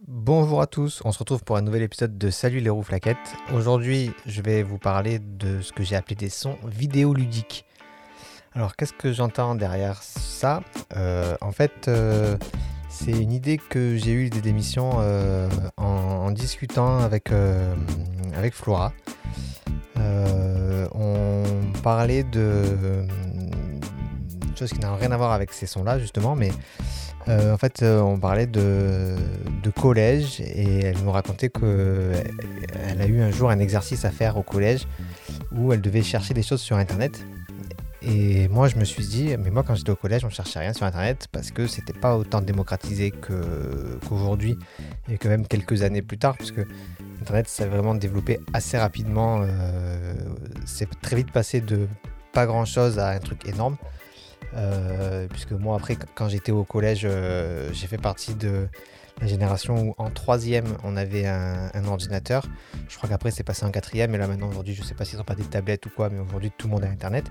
Bonjour à tous, on se retrouve pour un nouvel épisode de Salut les roues flaquettes. Aujourd'hui, je vais vous parler de ce que j'ai appelé des sons vidéoludiques. Alors, qu'est-ce que j'entends derrière ça? Euh, En fait, euh, c'est une idée que j'ai eue des démissions euh, en, discutant avec, Flora. On parlait de de choses qui n'ont rien à voir avec ces sons-là, justement, mais euh, en fait, euh, on parlait de, collège et elle nous racontait qu'elle a eu un jour un exercice à faire au collège où elle devait chercher des choses sur Internet. Et moi, je me suis dit, mais moi, quand j'étais au collège, on ne cherchait rien sur Internet parce que c'était pas autant démocratisé qu'aujourd'hui et que même quelques années plus tard, parce que Internet s'est vraiment développé assez rapidement. euh, c'est très vite passé de pas grand chose à un truc énorme. Euh, puisque moi après qu- quand j'étais au collège euh, j'ai fait partie de la génération où en troisième on avait un, ordinateur. Je crois qu'après c'est passé en quatrième et là maintenant aujourd'hui je sais pas s'ils ont pas des tablettes ou quoi mais aujourd'hui tout le monde a internet.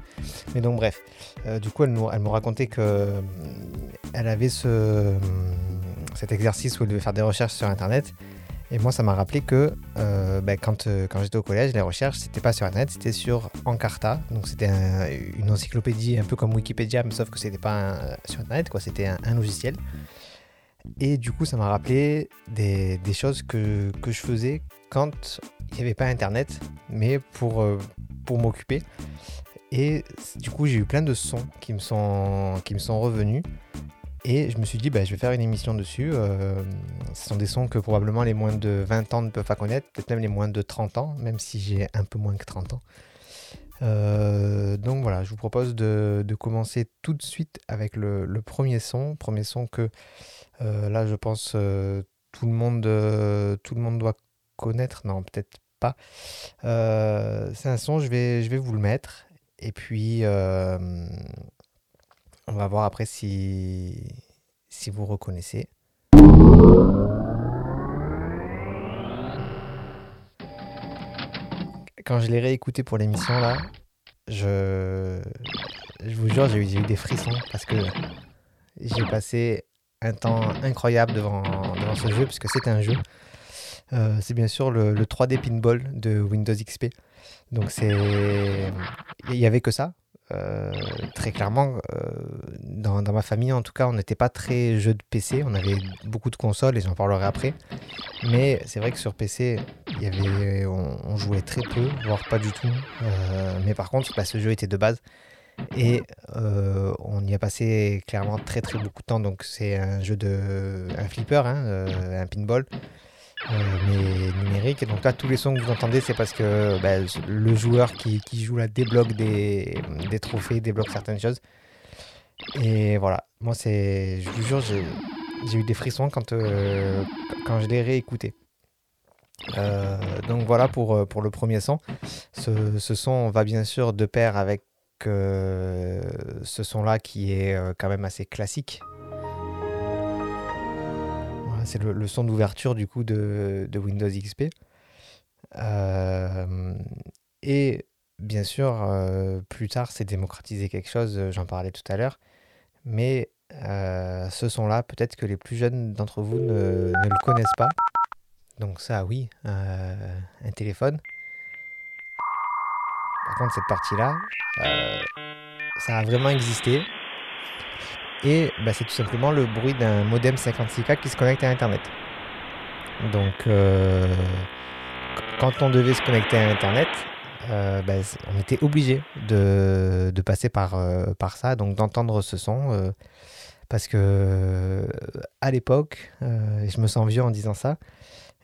Mais donc bref. Euh, du coup elle, nous- elle me racontait que elle avait ce, cet exercice où elle devait faire des recherches sur internet et moi, ça m'a rappelé que euh, ben, quand, euh, quand j'étais au collège, les recherches, c'était pas sur Internet, c'était sur Encarta. Donc, c'était un- une encyclopédie un peu comme Wikipédia, mais sauf que c'était pas un- sur Internet, quoi. C'était un, logiciel. Et du coup, ça m'a rappelé des, choses que, je faisais quand il n'y avait pas Internet, mais pour, euh, m'occuper. Et du coup, j'ai eu plein de sons qui me sont revenus. Et je me suis dit, bah, je vais faire une émission dessus. Euh, ce sont des sons que probablement les moins de 20 ans ne peuvent pas connaître, peut-être même les moins de 30 ans, même si j'ai un peu moins que 30 ans. Euh, donc voilà, je vous propose de, commencer tout de suite avec le, premier son. Premier son que euh, là, je pense, tout, le monde, tout le monde doit connaître. Non, peut-être pas. C'est un son, je vais, je vais vous le mettre. Et puis, on va voir après si, si vous reconnaissez. Quand je l'ai réécouté pour l'émission là, je, je vous jure, j'ai eu, des frissons parce que j'ai passé un temps incroyable devant, devant ce jeu, puisque c'est un jeu. Euh, c'est bien sûr le, le 3D Pinball de Windows XP. Donc c'est, il y avait que ça. Euh, très clairement, euh, dans, ma famille en tout cas, on n'était pas très jeu de PC. On avait beaucoup de consoles et j'en parlerai après. Mais c'est vrai que sur PC, y avait, on, jouait très peu, voire pas du tout. Euh, mais par contre, bah, ce jeu était de base. Et on y a passé clairement très très beaucoup de temps. Donc c'est un jeu de. un flipper, hein, un pinball, euh, mais numérique. Et donc là, tous les sons que vous entendez, c'est parce que bah, le joueur qui, joue là débloque des, trophées, débloque certaines choses. Et voilà, moi c'est. Je vous jure, j'ai eu des frissons quand, euh, quand je l'ai réécouté. Euh, donc voilà pour, le premier son. Ce, son va bien sûr de pair avec ce son-là qui est quand même assez classique. C'est le, son d'ouverture du coup de, Windows XP. Euh, et bien sûr, euh, plus tard, c'est démocratiser quelque chose, euh, j'en parlais tout à l'heure. Mais ce son-là, peut-être que les plus jeunes d'entre vous ne, le connaissent pas. Donc ça, oui, un téléphone. Par contre, cette partie-là, ça a vraiment existé. Et bah, c'est tout simplement le bruit d'un modem 56K qui se connecte à Internet. Donc, euh, qu- quand on devait se connecter à Internet, euh, bah, on était obligé de, de passer par, euh, par ça, donc d'entendre ce son. parce que à l'époque, je me sens vieux en disant ça,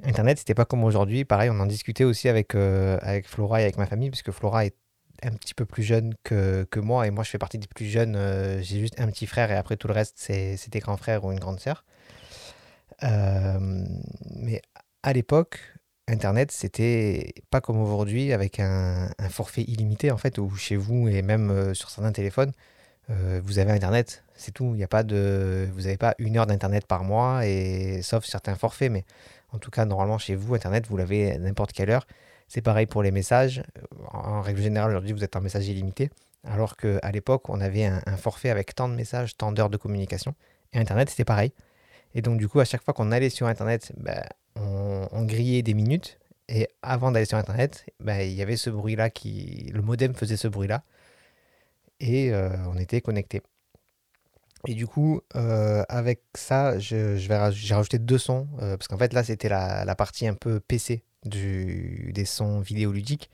Internet, c'était pas comme aujourd'hui. Pareil, on en discutait aussi avec, avec Flora et avec ma famille, puisque Flora est un petit peu plus jeune que, que moi, et moi je fais partie des plus jeunes. euh, J'ai juste un petit frère, et après tout le reste, c'est des grands frères ou une grande sœur. Euh, mais à l'époque, Internet, c'était pas comme aujourd'hui avec un, forfait illimité, en fait, où chez vous et même euh, sur certains téléphones, vous avez Internet, c'est tout. Il a pas de, vous n'avez pas une heure d'Internet par mois, et sauf certains forfaits, mais en tout cas, normalement, chez vous, Internet, vous l'avez n'importe quelle heure. C'est pareil pour les messages. En, en règle générale, aujourd'hui, vous êtes en message illimité, alors qu'à l'époque, on avait un, forfait avec tant de messages, tant d'heures de communication. Et Internet, c'était pareil. Et donc, du coup, à chaque fois qu'on allait sur Internet, bah, on, grillait des minutes. Et avant d'aller sur Internet, bah, il y avait ce bruit-là qui. Le modem faisait ce bruit-là. Et euh, on était connecté. Et du coup, euh, avec ça, j'ai rajouté deux sons. Euh, parce qu'en fait, là, c'était la, partie un peu PC du, des sons vidéoludiques.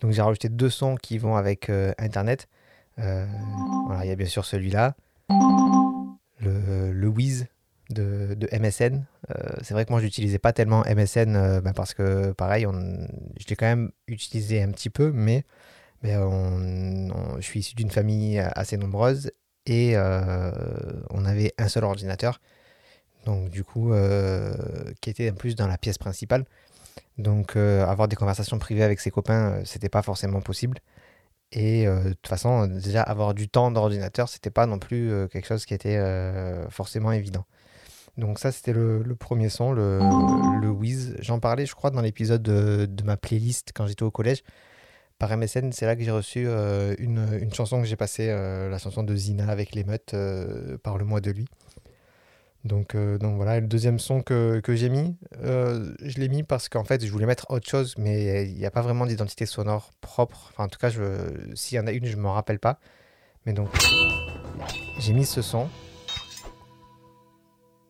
Donc, j'ai rajouté deux sons qui vont avec Internet. voilà, il y a bien sûr celui-là. Le, le Wiz de, MSN. Euh, c'est vrai que moi, je n'utilisais pas tellement MSN euh, bah, parce que, pareil, on, je l'ai quand même utilisé un petit peu, mais, mais on, je suis issu d'une famille assez nombreuse et euh, on avait un seul ordinateur. Donc, du coup, qui était en plus dans la pièce principale. Donc, avoir des conversations privées avec ses copains, c'était pas forcément possible. Et de toute façon, déjà avoir du temps d'ordinateur, c'était pas non plus quelque chose qui était forcément évident. Donc ça, c'était le, premier son, le, le Wiz. J'en parlais, je crois, dans l'épisode de, ma playlist quand j'étais au collège. Par MSN, c'est là que j'ai reçu euh, une, chanson que j'ai passée, euh, la chanson de Zina avec les meutes, euh, Parle-moi de lui. Donc, donc voilà, le deuxième son que, que j'ai mis, je l'ai mis parce qu'en fait, je voulais mettre autre chose, mais il n'y a pas vraiment d'identité sonore propre. Enfin, en tout cas, s'il y en a une, je ne m'en rappelle pas. Mais donc, j'ai mis ce son.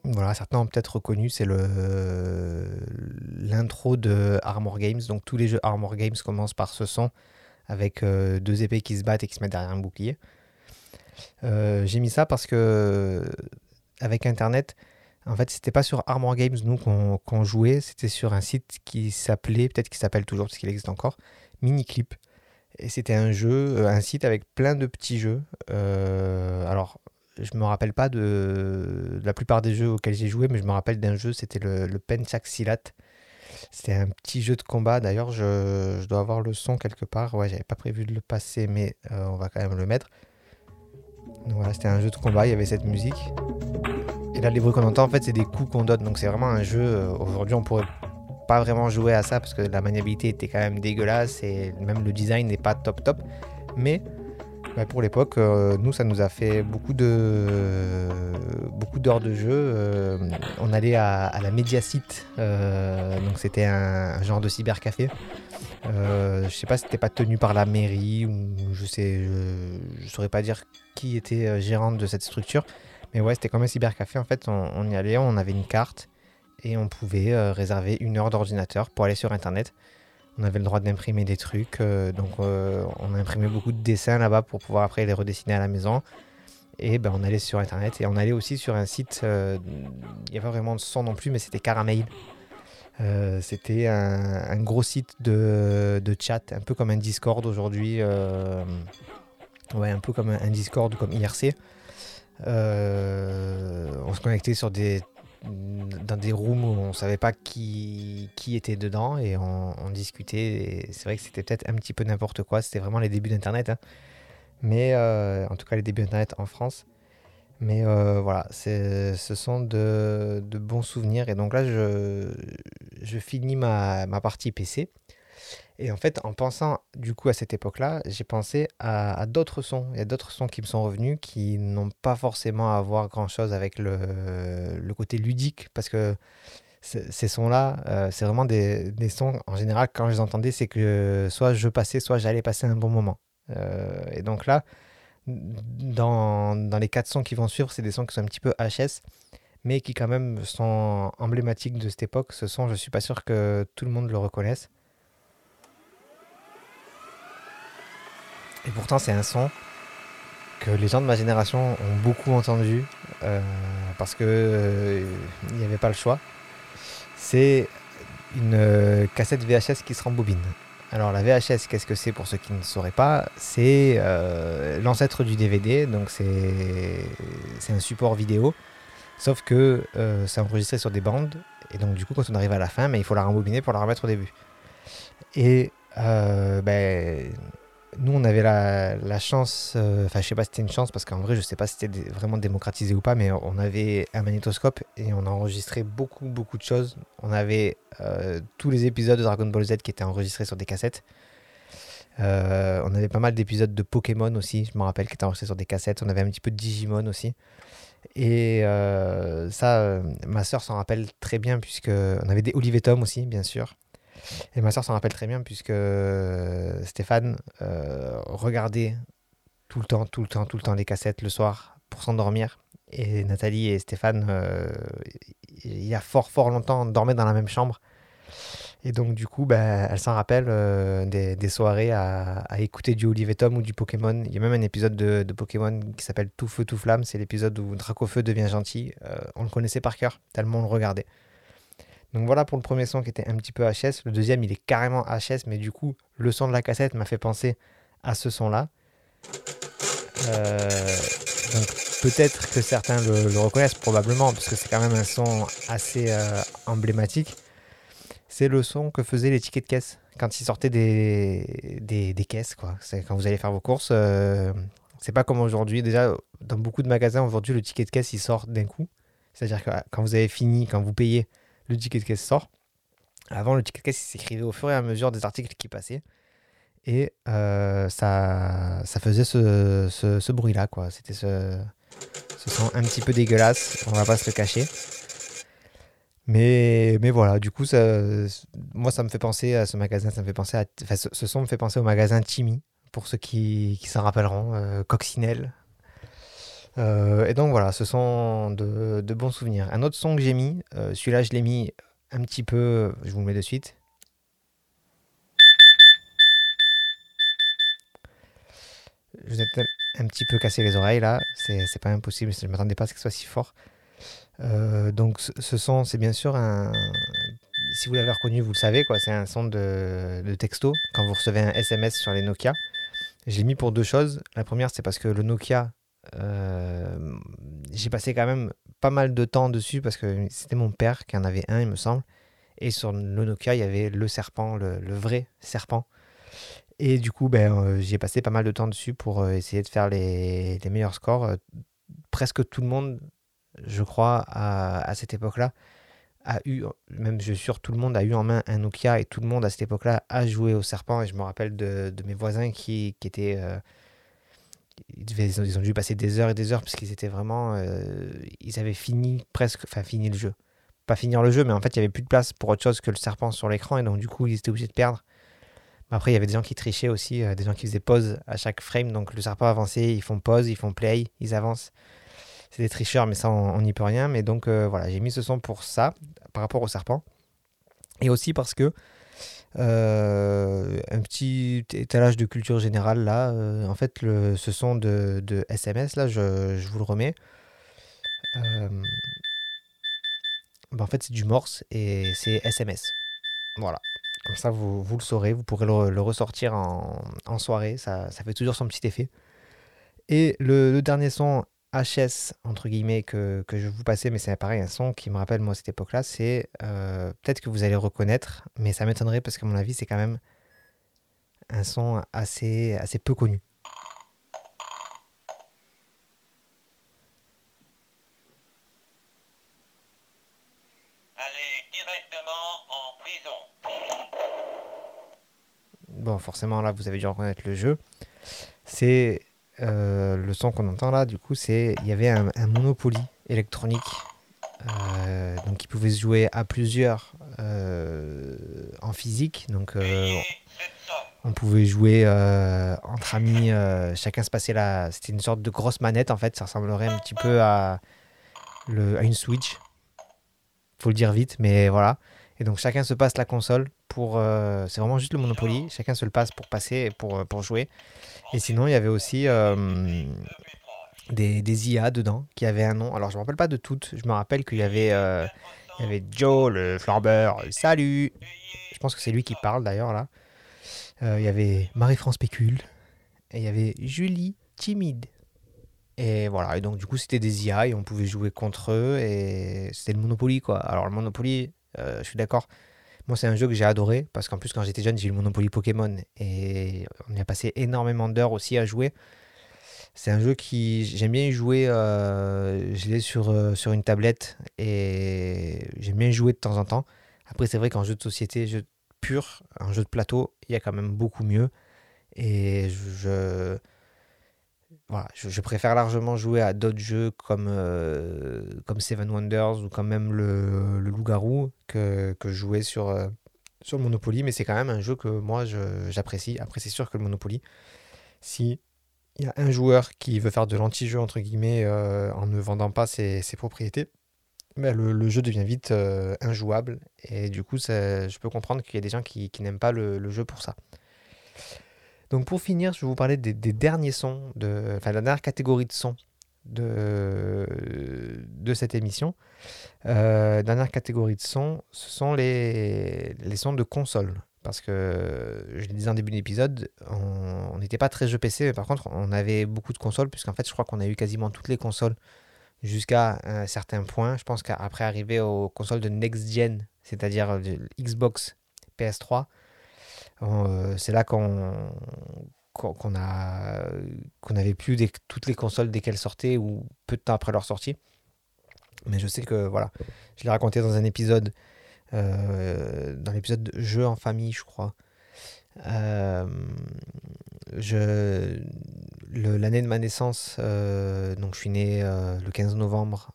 Voilà, certains ont peut-être reconnu, c'est le l'intro de Armor Games. Donc tous les jeux Armor Games commencent par ce son avec euh, deux épées qui se battent et qui se mettent derrière un bouclier. Euh, j'ai mis ça parce que avec Internet, en fait, c'était pas sur Armor Games nous qu'on jouait, c'était sur un site qui s'appelait, peut-être qu'il s'appelle toujours parce qu'il existe encore, Miniclip. Et c'était un jeu, euh, un site avec plein de petits jeux. alors je me rappelle pas de, la plupart des jeux auxquels j'ai joué, mais je me rappelle d'un jeu, c'était le, le Penchak Silat. C'était un petit jeu de combat. D'ailleurs, je, dois avoir le son quelque part. Ouais, j'avais pas prévu de le passer, mais euh, on va quand même le mettre. voilà, c'était un jeu de combat. Il y avait cette musique. Là, les bruits qu'on entend, en fait, c'est des coups qu'on donne. Donc, c'est vraiment un jeu. Euh, aujourd'hui, on pourrait pas vraiment jouer à ça parce que la maniabilité était quand même dégueulasse et même le design n'est pas top top. Mais bah, pour l'époque, euh, nous, ça nous a fait beaucoup de beaucoup d'heures de jeu. Euh, on allait à, la Mediacite, donc c'était un, genre de cybercafé. je sais pas si c'était pas tenu par la mairie ou je sais, je, saurais pas dire qui était gérante de cette structure, mais ouais, c'était comme un cybercafé. En fait, on, y allait, on avait une carte et on pouvait réserver une heure d'ordinateur pour aller sur Internet on avait le droit d'imprimer des trucs. Euh, donc euh, on a imprimé beaucoup de dessins là-bas pour pouvoir après les redessiner à la maison. Et ben, on allait sur internet et on allait aussi sur un site, euh, il n'y avait pas vraiment de son non plus, mais c'était Caramel. c'était un, gros site de, chat, un peu comme un Discord aujourd'hui. ouais, un peu comme un, Discord comme IRC. On se connectait sur des dans des rooms où on savait pas qui, qui était dedans et on, discutait. c'est vrai que c'était peut-être un petit peu n'importe quoi. C'était vraiment les débuts d'Internet. Hein. Mais euh, en tout cas, les débuts d'Internet en France. Mais euh, voilà, ce sont de, de, bons souvenirs. Et donc là, je, je finis ma, ma partie PC. Et en fait, en pensant du coup à cette époque-là, j'ai pensé à, d'autres sons. Il y a d'autres sons qui me sont revenus qui n'ont pas forcément à voir grand-chose avec le, côté ludique, parce que ces sons-là, euh, c'est vraiment des, sons, en général, quand je les entendais, c'est que soit je passais, soit j'allais passer un bon moment. Euh, et donc là, dans, dans, les quatre sons qui vont suivre, c'est des sons qui sont un petit peu HS, mais qui quand même sont emblématiques de cette époque. Ce son, je suis pas sûr que tout le monde le reconnaisse. Et pourtant, c'est un son que les gens de ma génération ont beaucoup entendu euh, parce que euh, il n'y avait pas le choix. C'est une euh, cassette VHS qui se rembobine. Alors la VHS, qu'est-ce que c'est pour ceux qui ne sauraient pas? C'est l'ancêtre du DVD, donc c'est un support vidéo, sauf que c'est enregistré sur des bandes, et donc du coup quand on arrive à la fin, mais il faut la rembobiner pour la remettre au début. Et ben, nous, on avait la, chance, euh, enfin, je sais pas si c'était une chance, parce qu'en vrai, je sais pas si c'était vraiment démocratisé ou pas, mais on avait un magnétoscope et on a enregistré beaucoup, beaucoup de choses. On avait euh, tous les épisodes de Dragon Ball Z qui étaient enregistrés sur des cassettes. Euh, on avait pas mal d'épisodes de Pokémon aussi, je me rappelle, qui étaient enregistrés sur des cassettes. On avait un petit peu de Digimon aussi. Et euh, ça, euh, ma soeur s'en rappelle très bien, puisque on avait des Olivier Tom aussi, bien sûr. Et ma soeur s'en rappelle très bien, puisque Stéphane regardait tout le temps, tout le temps, tout le temps les cassettes le soir pour s'endormir. Et Nathalie et Stéphane, il y a fort, fort longtemps, dormaient dans la même chambre. Et donc, du coup, bah, elle s'en rappelle euh, des, soirées à, écouter du Olivier Tom ou du Pokémon. Il y a même un épisode de, Pokémon qui s'appelle Tout Feu, Tout Flamme. C'est l'épisode où Dracofeu devient gentil. Euh, on le connaissait par cœur, tellement on le regardait. Donc voilà pour le premier son qui était un petit peu HS. Le deuxième, il est carrément HS, mais du coup, le son de la cassette m'a fait penser à ce son-là. Euh, donc peut-être que certains le, reconnaissent, probablement, parce que c'est quand même un son assez emblématique c'est le son que faisaient les tickets de caisse quand ils sortaient des, des, caisses. Quoi. C'est quand vous allez faire vos courses. Euh, c'est pas comme aujourd'hui. Déjà, dans beaucoup de magasins, aujourd'hui, le ticket de caisse, il sort d'un coup. C'est-à-dire que quand vous avez fini, quand vous payez, le ticket de caisse sort. Avant, le ticket de caisse, s'écrivait au fur et à mesure des articles qui passaient. Et euh, ça, ça faisait ce, ce, bruit-là. quoi. C'était ce, ce son un petit peu dégueulasse. On va pas se le cacher. Mais, mais voilà, du coup, moi, ça me fait penser à ce magasin, ça me fait penser à, enfin, ce, son me fait penser au magasin Timmy, pour ceux qui, qui s'en rappelleront, euh, Coccinelle. Euh, et donc voilà, ce sont de, bons souvenirs. Un autre son que j'ai mis, euh, celui-là, je l'ai mis un petit peu, je vous mets de suite. Je vous ai un petit peu cassé les oreilles là, c'est pas impossible, je ne m'attendais pas à ce ce soit si fort. Euh, donc ce son, c'est bien sûr un... Si vous l'avez reconnu, vous le savez, quoi. C'est un son de, de, texto quand vous recevez un SMS sur les Nokia. J'ai mis pour deux choses. La première, c'est parce que le Nokia, euh, j'ai passé quand même pas mal de temps dessus parce que c'était mon père qui en avait un, il me semble. Et sur le Nokia, il y avait le serpent, le, vrai serpent. Et du coup, ben, euh, j'ai passé pas mal de temps dessus pour essayer de faire les, les meilleurs scores. presque tout le monde je crois, à, cette époque-là, a eu, même je suis sûr, tout le monde a eu en main un Nokia et tout le monde à cette époque-là a joué au serpent. Et je me rappelle de, mes voisins qui, étaient. Ils, ont, dû passer des heures et des heures parce qu'ils étaient vraiment. Euh, ils avaient fini presque. Enfin, fini le jeu. Pas finir le jeu, mais en fait, il n'y avait plus de place pour autre chose que le serpent sur l'écran et donc, du coup, ils étaient obligés de perdre. Après, il y avait des gens qui trichaient aussi, euh, des gens qui faisaient pause à chaque frame. Donc, le serpent avançait, ils font pause, ils font play, ils avancent c'est des tricheurs, mais ça, on n'y peut rien. Mais donc, euh, voilà, j'ai mis ce son pour ça, par rapport au serpent. Et aussi parce que, euh, un petit étalage de culture générale, là, euh, en fait, le, ce son de, SMS, là, je, vous le remets. Ben, en fait, c'est du morse et c'est SMS. Voilà. Comme ça, vous, vous le saurez, vous pourrez le, ressortir en, soirée, ça, ça, fait toujours son petit effet. Et le, le dernier son HS, entre guillemets, que, que je vais vous passer, mais c'est pareil, un son qui me rappelle, moi, cette époque-là, c'est euh, peut-être que vous allez reconnaître, mais ça m'étonnerait parce qu'à mon avis, c'est quand même un son assez, assez peu connu. Allez directement en prison. Bon, forcément, là, vous avez dû reconnaître le jeu. C'est euh, le son qu'on entend là, du coup, c'est il y avait un, Monopoly électronique, euh, donc qui pouvait se jouer à plusieurs euh, en physique. Donc, on pouvait jouer entre amis, chacun se passait là. C'était une sorte de grosse manette en fait, ça ressemblerait un petit peu à, à une Switch. Faut le dire vite, mais voilà. Et donc chacun se passe la console pour. c'est vraiment juste le Monopoly. Chacun se le passe pour passer, pour, pour jouer. Et sinon, il y avait aussi euh, des, des, IA dedans qui avaient un nom. Alors, je ne me rappelle pas de toutes. Je me rappelle qu'il y avait, euh, il y avait Joe le flambeur. Salut Je pense que c'est lui qui parle d'ailleurs là. Euh, il y avait Marie-France Pécule. Et il y avait Julie Timide. Et voilà, et donc du coup c'était des IA et on pouvait jouer contre eux et c'était le Monopoly quoi. Alors le Monopoly, je suis d'accord, c'est un jeu que j'ai adoré parce qu'en plus, quand j'étais jeune, j'ai eu le Monopoly Pokémon et on y a passé énormément d'heures aussi à jouer. C'est un jeu qui j'aime bien y jouer. Euh, je l'ai sur, euh, sur une tablette et j'aime bien y jouer de temps en temps. Après, c'est vrai qu'en jeu de société, jeu pur, un jeu de plateau, il y a quand même beaucoup mieux. Et je, je, préfère largement jouer à d'autres jeux comme, euh, comme Seven Wonders ou quand même le, Loup-Garou que, que jouer sur, euh, sur Monopoly. Mais c'est quand même un jeu que moi j'apprécie. Après, c'est sûr que le Monopoly, si il y a un joueur qui veut faire de l'anti-jeu, entre guillemets, euh, en ne vendant pas ses, propriétés, ben le, jeu devient vite injouable. Et du coup, je peux comprendre qu'il y a des gens qui, n'aiment pas le jeu pour ça. Donc pour finir, je vais vous parler des, derniers sons, de, enfin la dernière catégorie de sons de, cette émission. Euh, dernière catégorie de sons, ce sont les, les sons de console. Parce que, je l'ai dit en début d'épisode, on n'était pas très jeu PC, mais par contre, on avait beaucoup de consoles, puisqu'en fait, je crois qu'on a eu quasiment toutes les consoles jusqu'à un certain point. Je pense qu'après arriver aux consoles de next-gen, c'est-à-dire Xbox, PS3, euh, c'est là qu'on qu'on a qu'on avait plus toutes les consoles dès qu'elles sortaient ou peu de temps après leur sortie. Mais je sais que voilà, je l'ai raconté dans un épisode, euh, dans l'épisode jeu en famille, je crois. Euh, l'année de ma naissance, donc je suis né le 15 novembre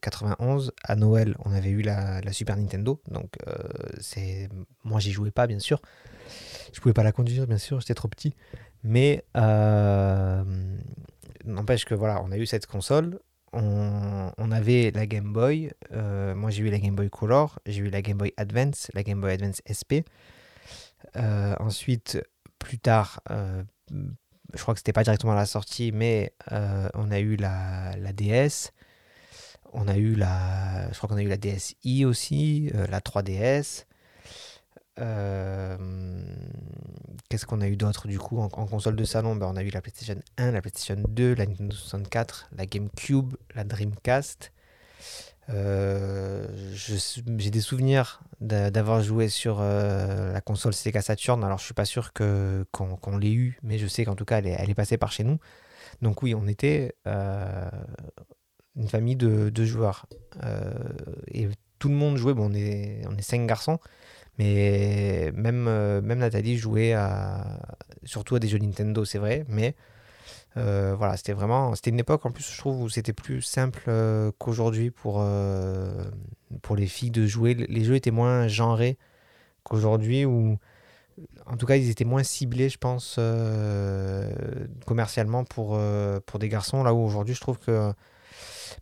91. À Noël, on avait eu la, la Super Nintendo, donc c'est moi j'y jouais pas bien sûr. Je pouvais pas la conduire, bien sûr, j'étais trop petit. Mais euh, n'empêche que voilà, on a eu cette console. On, avait la Game Boy. Euh, moi, j'ai eu la Game Boy Color. J'ai eu la Game Boy Advance, la Game Boy Advance SP. Euh, ensuite, plus tard, je crois que c'était pas directement à la sortie, mais on a eu la, la, DS. On a eu la, je crois qu'on a eu la DSi aussi, la 3DS. Euh, qu'est-ce qu'on a eu d'autre du coup en, console de salon? Ben, On a eu la PlayStation 1, la PlayStation 2, la Nintendo 64, la GameCube, la Dreamcast. Euh, j'ai des souvenirs d'avoir joué sur euh, la console Sega Saturn. Alors je suis pas sûr qu'on l'ait eu, mais je sais qu'en tout cas elle est, elle est, passée par chez nous. Donc oui, on était une famille de, de joueurs et tout le monde jouait. Bon, on est on est cinq garçons, mais même, euh, même Nathalie jouait surtout à des jeux Nintendo, c'est vrai. Mais euh, voilà, c'était vraiment. C'était une époque en plus, je trouve, où c'était plus simple euh, qu'aujourd'hui pour, pour les filles de jouer. Les jeux étaient moins genrés qu'aujourd'hui, où. En tout cas, ils étaient moins ciblés, je pense, commercialement pour, pour des garçons. Là où aujourd'hui, je trouve que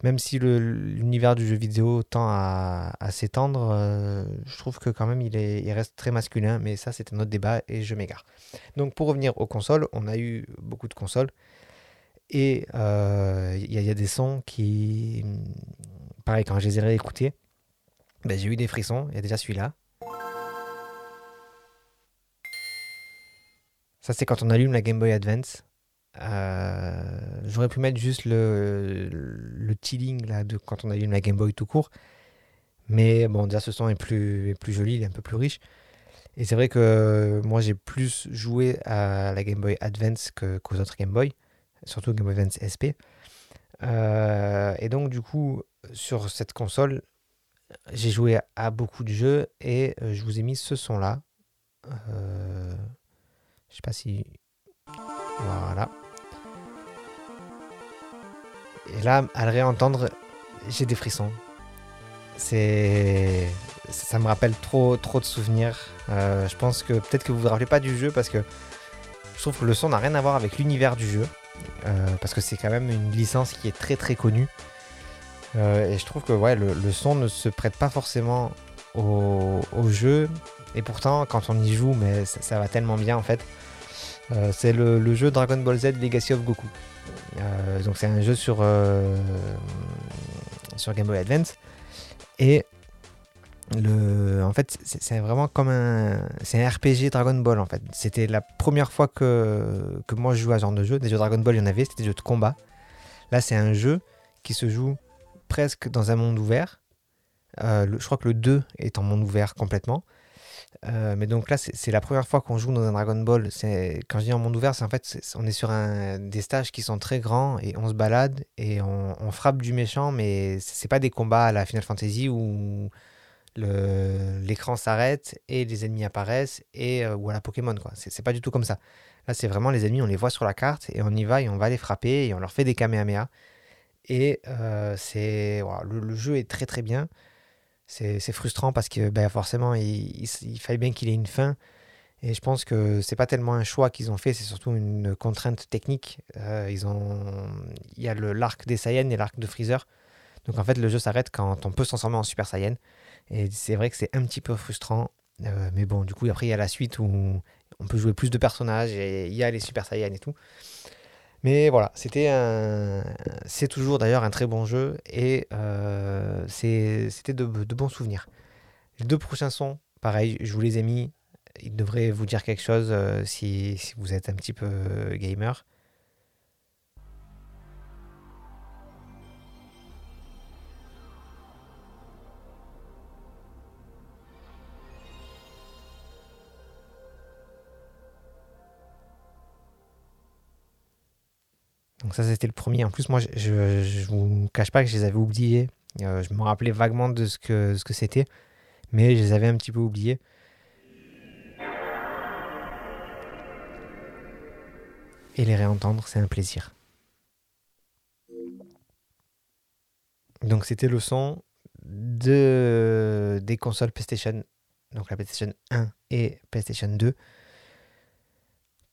même si l'univers du jeu vidéo tend à, s'étendre, euh, je trouve que quand même il, est, il reste très masculin, mais ça c'est un autre débat et je m'égare. Donc pour revenir aux consoles, on a eu beaucoup de consoles et euh, il y, a des sons qui, pareil, quand je les ai réécoutés, ben, j'ai eu des frissons, il y a déjà celui-là. Ça c'est quand on allume la Game Boy Advance. Euh, j'aurais pu mettre juste le, le tealing là, de quand on a eu la Game Boy tout court. Mais bon, déjà ce son est plus, plus joli, il est un peu plus riche. Et c'est vrai que moi j'ai plus joué à la Game Boy Advance qu'aux autres Game Boy, surtout Game Boy Advance SP. Euh, et donc du coup, sur cette console, j'ai joué à beaucoup de jeux et euh, je vous ai mis ce son là. Je sais pas si... Voilà. Et là, à le réentendre, j'ai des frissons. C'est. Ça me rappelle trop, trop de souvenirs. Euh, je pense que peut-être que vous vous rappelez pas du jeu parce que je trouve que le son n'a rien à voir avec l'univers du jeu. Euh, parce que c'est quand même une licence qui est très très connue. Euh, et je trouve que ouais, le, son ne se prête pas forcément au, jeu. Et pourtant, quand on y joue, mais ça, va tellement bien en fait. c'est le, jeu Dragon Ball Z Legacy of Goku. Euh, donc c'est un jeu sur, euh, sur Game Boy Advance. Et le, en fait, c'est vraiment comme un, c'est un RPG Dragon Ball en fait. C'était la première fois que, que moi je jouais à ce genre de jeu. Des jeux Dragon Ball, il y en avait, c'était des jeux de combat. Là, c'est un jeu qui se joue presque dans un monde ouvert. Euh, je crois que le 2 est en monde ouvert complètement. Euh, mais donc là, c'est la première fois qu'on joue dans un Dragon Ball. Quand je dis en monde ouvert, c'est en fait, on est sur des stages qui sont très grands et on se balade et on, frappe du méchant, mais c'est pas des combats à la Final Fantasy où l'écran s'arrête et les ennemis apparaissent et ou à la Pokémon quoi. C'est pas du tout comme ça. Là, c'est vraiment les ennemis, on les voit sur la carte et on y va et on va les frapper et on leur fait des Kamehameha. Et c'est le, jeu est très très bien. C'est frustrant parce que ben, forcément, il, il, fallait bien qu'il ait une fin. Et je pense que c'est pas tellement un choix qu'ils ont fait, c'est surtout une contrainte technique. ils ont... Il y a l'arc des Saiyans et l'arc de Freezer. Donc en fait, le jeu s'arrête quand on peut se transformer en Super Saiyan. Et c'est vrai que c'est un petit peu frustrant. mais bon, du coup, après, il y a la suite où on peut jouer plus de personnages et il y a les Super Saiyan et tout. Mais voilà, c'était un, c'est toujours d'ailleurs un très bon jeu et euh, c'était de, bons souvenirs. Les deux prochains sons, pareil, je vous les ai mis. Ils devraient vous dire quelque chose euh, si, si, vous êtes un petit peu gamer. Donc ça, c'était le premier. En plus, moi, je ne vous cache pas que je les avais oubliés. Euh, je me rappelais vaguement de ce que ce que c'était, mais je les avais un petit peu oubliés. Et les réentendre, c'est un plaisir. Donc c'était le son de, des consoles PlayStation, donc la PlayStation 1 et PlayStation 2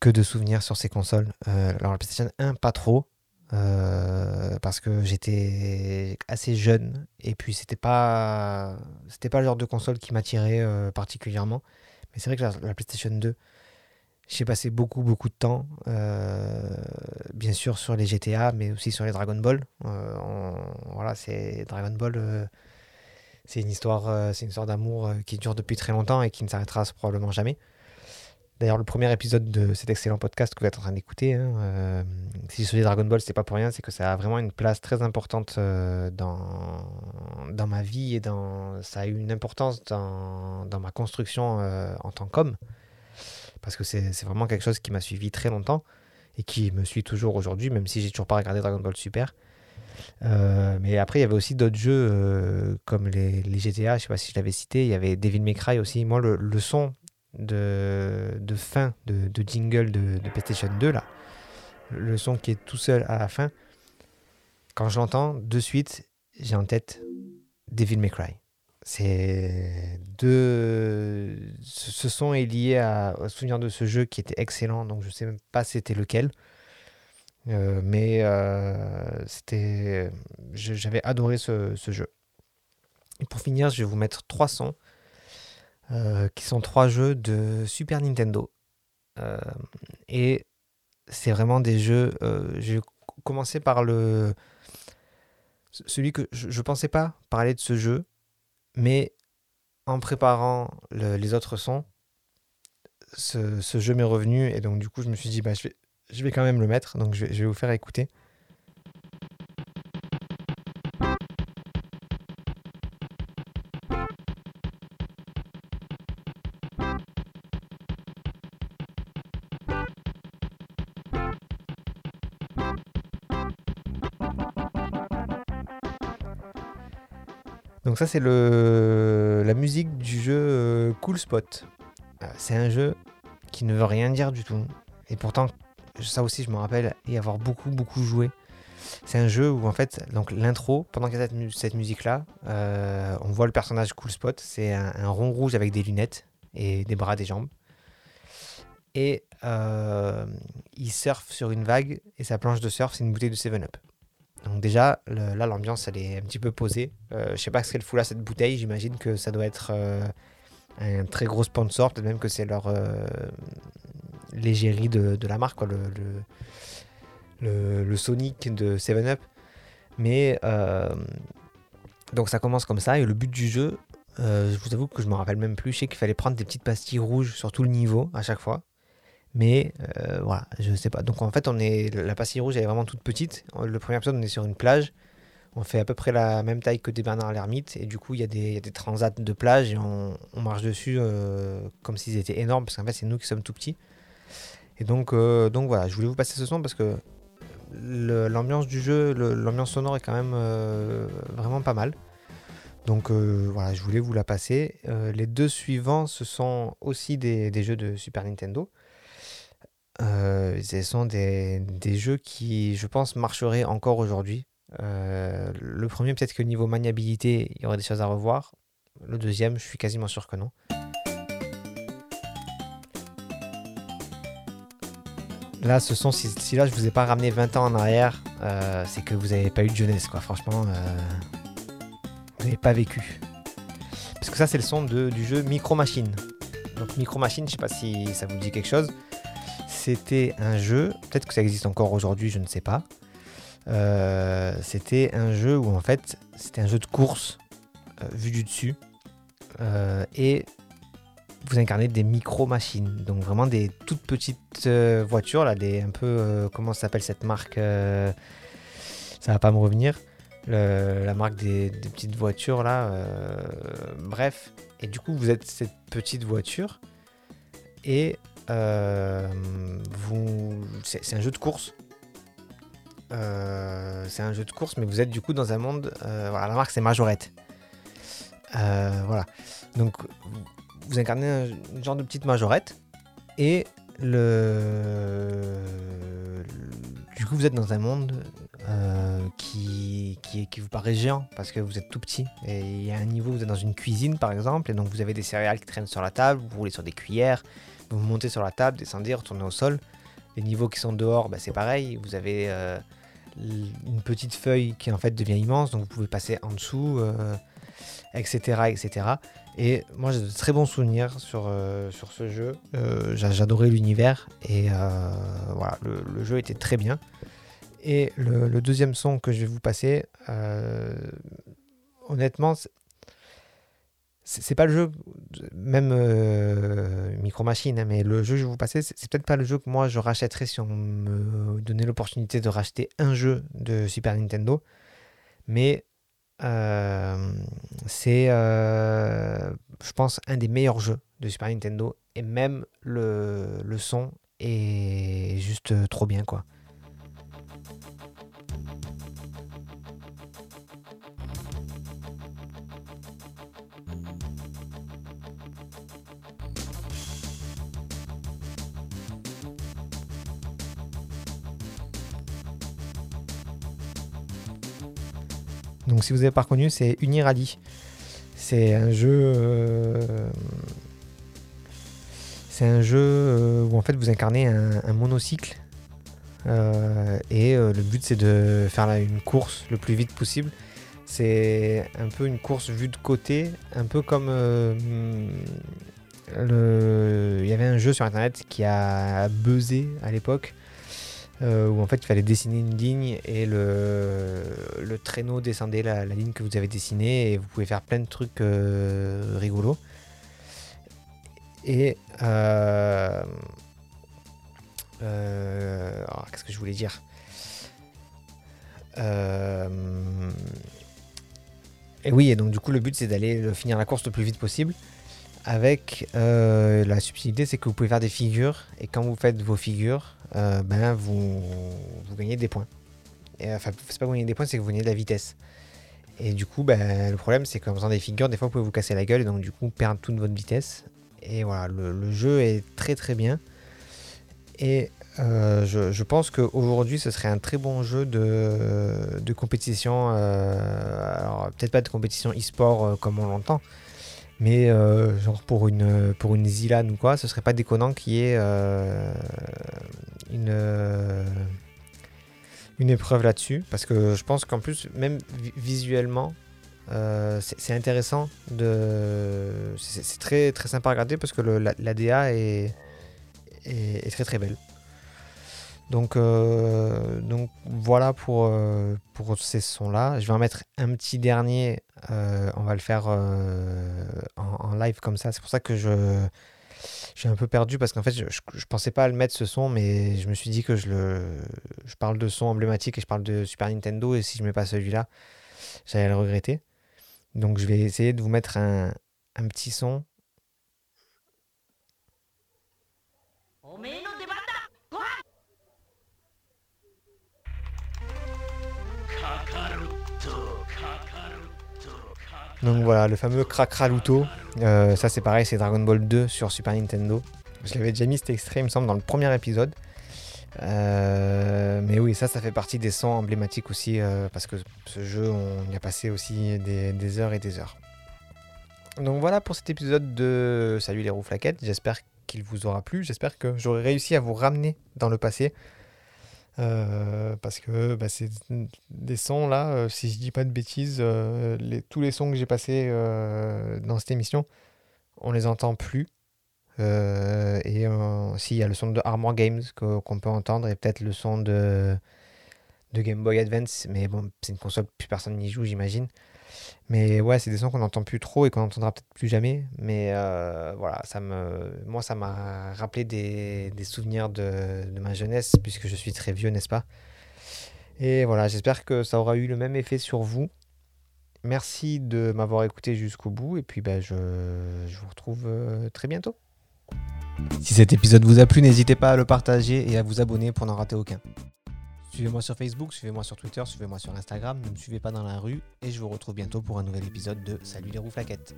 que de souvenirs sur ces consoles. Euh, alors la PlayStation 1, pas trop. Euh, parce que j'étais assez jeune et puis c'était pas c'était pas le genre de console qui m'attirait euh, particulièrement mais c'est vrai que la, PlayStation 2 j'ai passé beaucoup beaucoup de temps bien sûr sur les GTA mais aussi sur les Dragon Ball voilà c'est Dragon Ball c'est une histoire c'est une histoire d'amour qui dure depuis très longtemps et qui ne s'arrêtera probablement jamais D'ailleurs, le premier épisode de cet excellent podcast que vous êtes en train d'écouter, hein, euh, si je Dragon Ball, c'est pas pour rien, c'est que ça a vraiment une place très importante euh, dans, ma vie et dans, ça a eu une importance dans, ma construction euh, en tant qu'homme. Parce que c'est vraiment quelque chose qui m'a suivi très longtemps et qui me suit toujours aujourd'hui, même si j'ai toujours pas regardé Dragon Ball Super. mais après, il y avait aussi d'autres jeux comme les, GTA, je sais pas si je l'avais cité, il y avait Devil May aussi. Moi, le, le son de, fin de, de jingle de, de, PlayStation 2, là, le son qui est tout seul à la fin, quand je l'entends, de suite, j'ai en tête Devil May Cry. C'est de ce son est lié à, au souvenir de ce jeu qui était excellent, donc je sais même pas c'était lequel. Euh, mais euh, c'était j'avais adoré ce, ce, jeu. Et pour finir, je vais vous mettre trois sons euh, qui sont trois jeux de Super Nintendo. Euh, et c'est vraiment des jeux. Euh, j'ai commencé par le. Celui que je ne pensais pas parler de ce jeu, mais en préparant les autres sons, ce, jeu m'est revenu et donc du coup je me suis dit bah, je, vais, je quand même le mettre, donc je je vais vous faire écouter. Donc ça c'est la musique du jeu euh, Cool Spot. Euh, c'est un jeu qui ne veut rien dire du tout. Et pourtant, ça aussi je me rappelle y avoir beaucoup beaucoup joué. C'est un jeu où en fait, donc l'intro, pendant qu'il y a cette, musique là, euh, on voit le personnage Cool Spot. C'est un, rond rouge avec des lunettes et des bras, des jambes. Et il surfe sur une vague et sa planche de surf c'est une bouteille de 7-Up. Donc déjà, là, l'ambiance, elle est un petit peu posée. Euh, je sais pas ce qu'elle fout là, cette bouteille. J'imagine que ça doit être euh, un très gros sponsor. Peut-être même que c'est leur euh, l'égérie de, la marque, le, Sonic de 7-Up. Mais euh, donc ça commence comme ça. Et le but du jeu, je vous avoue que je me rappelle même plus. Je sais qu'il fallait prendre des petites pastilles rouges sur tout le niveau à chaque fois. Mais euh, voilà, je sais pas. Donc en fait, on est la pastille rouge, elle est vraiment toute petite. Le premier épisode, on est sur une plage. On fait à peu près la même taille que des Bernard l'ermite. Et du coup, il y, a des, des transats de plage et on, marche dessus euh, comme s'ils étaient énormes. Parce qu'en fait, c'est nous qui sommes tout petits. Et donc, euh, donc voilà, je voulais vous passer ce son parce que l'ambiance du jeu, l'ambiance sonore est quand même vraiment pas mal. Donc voilà, je voulais vous la passer. les deux suivants, ce sont aussi des, des jeux de Super Nintendo. Ce sont des, des, jeux qui, je pense, marcheraient encore aujourd'hui. le premier, peut-être que niveau maniabilité, il y aurait des choses à revoir. Le deuxième, je suis quasiment sûr que non. Là, ce son, si, là je vous ai pas ramené 20 ans en arrière, euh, c'est que vous n'avez pas eu de jeunesse, quoi. Franchement, euh, vous n'avez pas vécu. Parce que ça, c'est le son du jeu Micro Machine. Donc Micro Machine, je sais pas si ça vous dit quelque chose. C'était un jeu, peut-être que ça existe encore aujourd'hui, je ne sais pas. Euh, c'était un jeu où en fait, c'était un jeu de course vu du dessus. et vous incarnez des micro-machines, donc vraiment des toutes petites euh, voitures, là, des un peu, euh, comment s'appelle cette marque euh, Ça va pas me revenir. la marque des, petites voitures, là. bref. Et du coup, vous êtes cette petite voiture et vous, c'est un jeu de course. c'est un jeu de course, mais vous êtes du coup dans un monde. voilà, la marque c'est Majorette. voilà. Donc vous incarnez un, genre de petite majorette et le, du coup vous êtes dans un monde euh, qui, qui, qui, vous paraît géant parce que vous êtes tout petit et il y a un niveau vous êtes dans une cuisine par exemple et donc vous avez des céréales qui traînent sur la table vous roulez sur des cuillères vous montez sur la table descendez retournez au sol les niveaux qui sont dehors bah, c'est pareil vous avez euh, une petite feuille qui en fait devient immense donc vous pouvez passer en dessous etc euh, etc et moi j'ai de très bons souvenirs sur, euh, sur ce jeu. J'adorais l'univers et voilà, le, jeu était très bien. Et le, deuxième son que je vais vous passer, honnêtement, c'est pas le jeu, même Micro Machine, hein, mais le jeu que je vais vous passer, c'est peut-être pas le jeu que moi je rachèterais si on me donnait l'opportunité de racheter un jeu de Super Nintendo. Mais euh, c'est, euh, je pense, un des meilleurs jeux de Super Nintendo. Et même le, le son est juste trop bien, quoi. Donc si vous n'avez pas reconnu, c'est Unirally. C'est un jeu. Euh, c'est un jeu euh, où en fait vous incarnez un, monocycle. Euh, et le but c'est de faire une course le plus vite possible. C'est un peu une course vue de côté, un peu comme il y avait un jeu sur internet qui a buzzé à l'époque euh, où en fait il fallait dessiner une ligne et le, traîneau descendait la, ligne que vous avez dessinée et vous pouvez faire plein de trucs euh, rigolos. Et euh, qu'est-ce que je voulais dire? Et oui, et donc du coup le but c'est d'aller finir la course le plus vite possible avec la subtilité, c'est que vous pouvez faire des figures et quand vous faites vos figures, euh, ben, vous, vous, gagnez des points. Et, enfin, c'est pas vous gagnez des points, c'est que vous gagnez de la vitesse. Et du coup, ben, le problème, c'est qu'en faisant des figures, des fois, vous pouvez vous casser la gueule et donc, du coup, perdre toute votre vitesse. Et voilà, le, jeu est très très bien. Et euh, je, je, pense qu'aujourd'hui, ce serait un très bon jeu de, de compétition. Euh, alors, peut-être pas de compétition e-sport comme on l'entend, mais euh, genre pour une, pour une Zilan ou quoi, ce serait pas déconnant qu'il y ait euh, une, euh, une épreuve là-dessus. Parce que je pense qu'en plus, même visuellement, c'est intéressant. de C'est très, très sympa à regarder parce que le, la, DA est, est, est, très très belle. Donc, donc voilà pour, pour ces sons-là. Je vais en mettre un petit dernier euh, on va le faire euh, en, live comme ça. C'est pour ça que je, suis un peu perdu parce qu'en fait, je, je, pensais pas à le mettre ce son, mais je me suis dit que je, le, je parle de son emblématique et je parle de Super Nintendo et si je mets pas celui-là, j'allais le regretter. Donc je vais essayer de vous mettre un, un petit son Donc voilà, le fameux Cracraluto. Euh, ça c'est pareil, c'est Dragon Ball 2 sur Super Nintendo. Je l'avais déjà mis cet extrait, il me semble, dans le premier épisode. Euh, mais oui, ça, ça fait partie des sons emblématiques aussi, euh, parce que ce jeu, on y a passé aussi des, heures et des heures. Donc voilà pour cet épisode de Salut les roues flaquettes. J'espère qu'il vous aura plu. J'espère que j'aurai réussi à vous ramener dans le passé. Euh, parce que bah, c'est des sons là, si je dis pas de bêtises, les, tous les sons que j'ai passés dans cette émission, on les entend plus. Euh, et s'il y a le son de Armor Games qu'on peut entendre et peut-être le son de, de Game Boy Advance, mais bon, c'est une console, plus personne n'y joue, j'imagine. Mais ouais, c'est des sons qu'on n'entend plus trop et qu'on n'entendra peut-être plus jamais. Mais euh, voilà, ça me, moi, ça m'a rappelé des, souvenirs de, de, ma jeunesse, puisque je suis très vieux, n'est-ce pas? Et voilà, j'espère que ça aura eu le même effet sur vous. Merci de m'avoir écouté jusqu'au bout, et puis ben, je, je vous retrouve euh, très bientôt. Si cet épisode vous a plu, n'hésitez pas à le partager et à vous abonner pour n'en rater aucun. Suivez-moi sur Facebook, suivez-moi sur Twitter, suivez-moi sur Instagram, ne me suivez pas dans la rue et je vous retrouve bientôt pour un nouvel épisode de Salut les roues flaquettes.